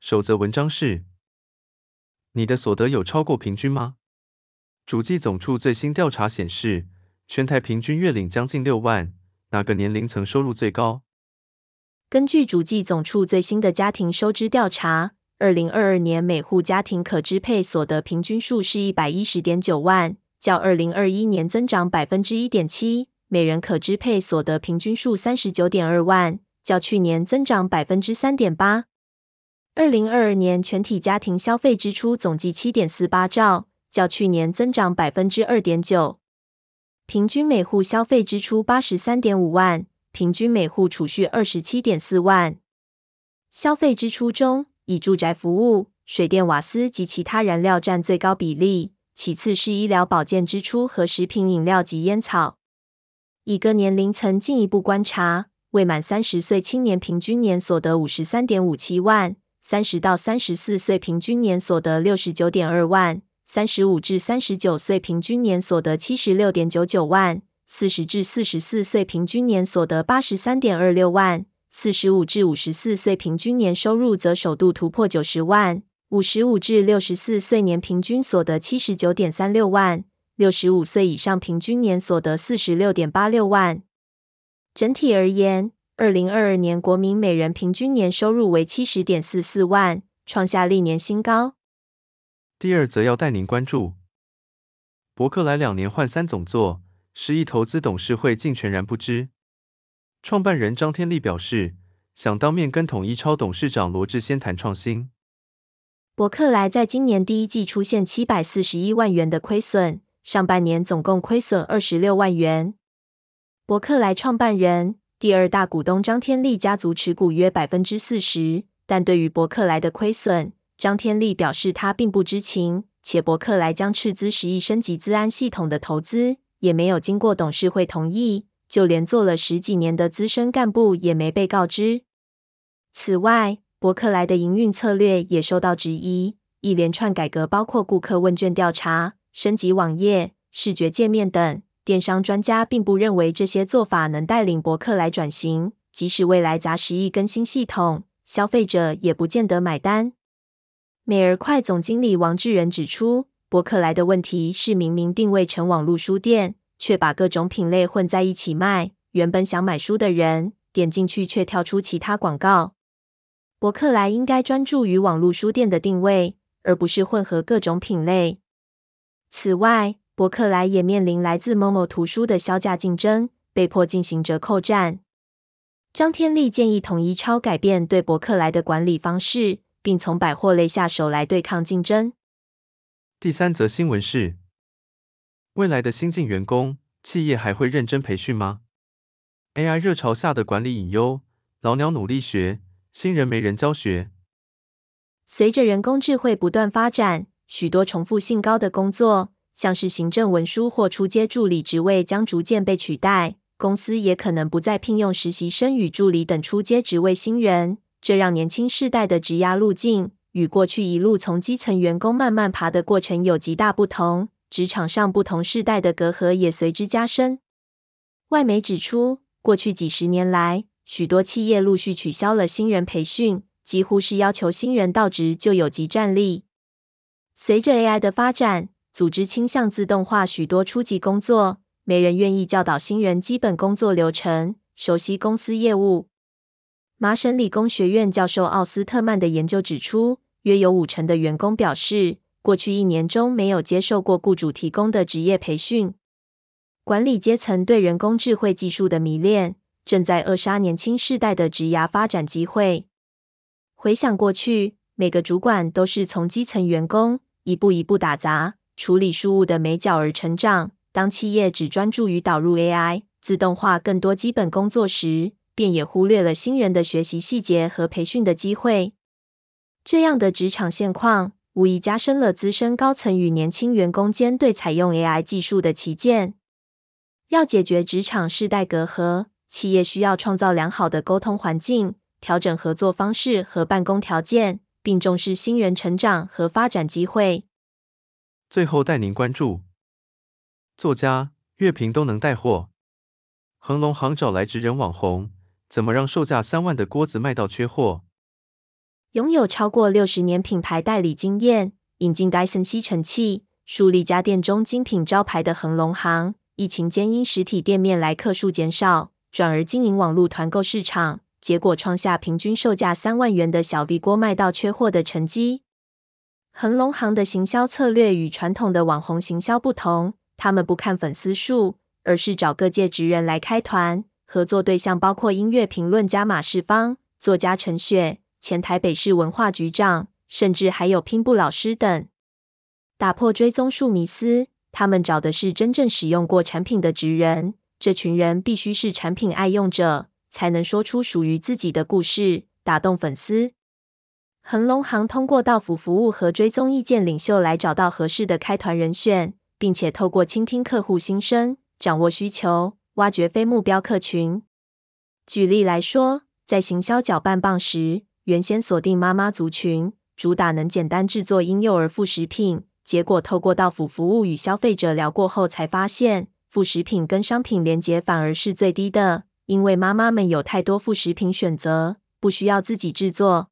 守则文章是：你的所得有超过平均吗？主计总处最新调查显示，全台平均月领将近六万，哪个年龄层收入最高？根据主计总处最新的家庭收支调查，二零二二年每户家庭可支配所得平均数是一百一十点九万，较二零二一年增长百分之一点七；每人可支配所得平均数三十九点二万，较去年增长百分之三点八。二零二二年全体家庭消费支出总计七点四八兆，较去年增长百分之二点九。平均每户消费支出八十三点五万。平均每户储蓄二十七点四万。消费支出中，以住宅服务、水电瓦斯及其他燃料占最高比例，其次是医疗保健支出和食品饮料及烟草。以各年龄层进一步观察，未满三十岁青年平均年所得五十三点五七万，三十到三十四岁平均年所得六十九点二万，三十五至三十九岁平均年所得七十六点九九万。四十至四十四岁平均年所得八十三点二六万，四十五至五十四岁平均年收入则首度突破九十万，五十五至六十四岁年平均所得七十九点三六万，六十五岁以上平均年所得四十六点八六万。整体而言，二零二二年国民每人平均年收入为七十点四四万，创下历年新高。第二则要带您关注，伯克莱两年换三总座。十亿投资董事会竟全然不知。创办人张天利表示，想当面跟统一超董事长罗志先谈创新。伯克莱在今年第一季出现七百四十一万元的亏损，上半年总共亏损二十六万元。伯克莱创办人、第二大股东张天利家族持股约百分之四十，但对于伯克莱的亏损，张天利表示他并不知情，且伯克莱将斥资十亿升级资安系统的投资。也没有经过董事会同意，就连做了十几年的资深干部也没被告知。此外，伯克莱的营运策略也受到质疑，一连串改革包括顾客问卷调查、升级网页、视觉界面等。电商专家并不认为这些做法能带领博客来转型，即使未来砸十亿更新系统，消费者也不见得买单。美而快总经理王志仁指出，博客来的问题是明明定位成网络书店，却把各种品类混在一起卖，原本想买书的人点进去却跳出其他广告。博客来应该专注于网络书店的定位，而不是混合各种品类。此外，博克莱也面临来自 Momo 图书的销价竞争，被迫进行折扣战。张天利建议统一超改变对博克莱的管理方式，并从百货类下手来对抗竞争。第三则新闻是，未来的新进员工，企业还会认真培训吗？AI 热潮下的管理隐忧，老鸟努力学，新人没人教学。随着人工智慧不断发展，许多重复性高的工作，像是行政文书或初阶助理职位将逐渐被取代，公司也可能不再聘用实习生与助理等初阶职位新人，这让年轻世代的职涯路径。与过去一路从基层员工慢慢爬的过程有极大不同，职场上不同世代的隔阂也随之加深。外媒指出，过去几十年来，许多企业陆续取消了新人培训，几乎是要求新人到职就有即战力。随着 AI 的发展，组织倾向自动化许多初级工作，没人愿意教导新人基本工作流程，熟悉公司业务。麻省理工学院教授奥斯特曼的研究指出，约有五成的员工表示，过去一年中没有接受过雇主提供的职业培训。管理阶层对人工智慧技术的迷恋，正在扼杀年轻世代的职涯发展机会。回想过去，每个主管都是从基层员工一步一步打杂、处理事务的美角而成长。当企业只专注于导入 AI、自动化更多基本工作时，便也忽略了新人的学习细节和培训的机会。这样的职场现况，无疑加深了资深高层与年轻员工间对采用 AI 技术的歧见。要解决职场世代隔阂，企业需要创造良好的沟通环境，调整合作方式和办公条件，并重视新人成长和发展机会。最后带您关注，作家乐评都能带货，恒隆行找来职人网红，怎么让售价三万的锅子卖到缺货？拥有超过六十年品牌代理经验，引进戴森吸尘器，树立家电中精品招牌的恒隆行，疫情间因实体店面来客数减少，转而经营网络团购市场，结果创下平均售价三万元的小 V 锅卖到缺货的成绩。恒隆行的行销策略与传统的网红行销不同，他们不看粉丝数，而是找各界职人来开团，合作对象包括音乐评论家马世芳、作家陈雪。前台北市文化局长，甚至还有拼布老师等，打破追踪数迷思。他们找的是真正使用过产品的职人，这群人必须是产品爱用者，才能说出属于自己的故事，打动粉丝。恒隆行通过到府服务和追踪意见领袖来找到合适的开团人选，并且透过倾听客户心声，掌握需求，挖掘非目标客群。举例来说，在行销搅拌棒时，原先锁定妈妈族群，主打能简单制作婴幼儿副食品。结果透过到府服务与消费者聊过后，才发现副食品跟商品连结反而是最低的，因为妈妈们有太多副食品选择，不需要自己制作。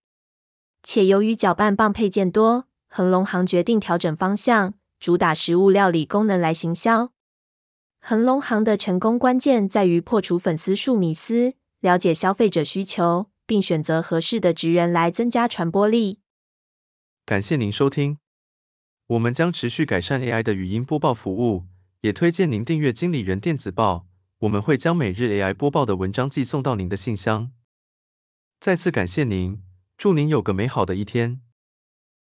且由于搅拌棒配件多，恒隆行决定调整方向，主打食物料理功能来行销。恒隆行的成功关键在于破除粉丝数迷思，了解消费者需求。并选择合适的职人来增加传播力。感谢您收听，我们将持续改善 AI 的语音播报服务，也推荐您订阅经理人电子报，我们会将每日 AI 播报的文章寄送到您的信箱。再次感谢您，祝您有个美好的一天。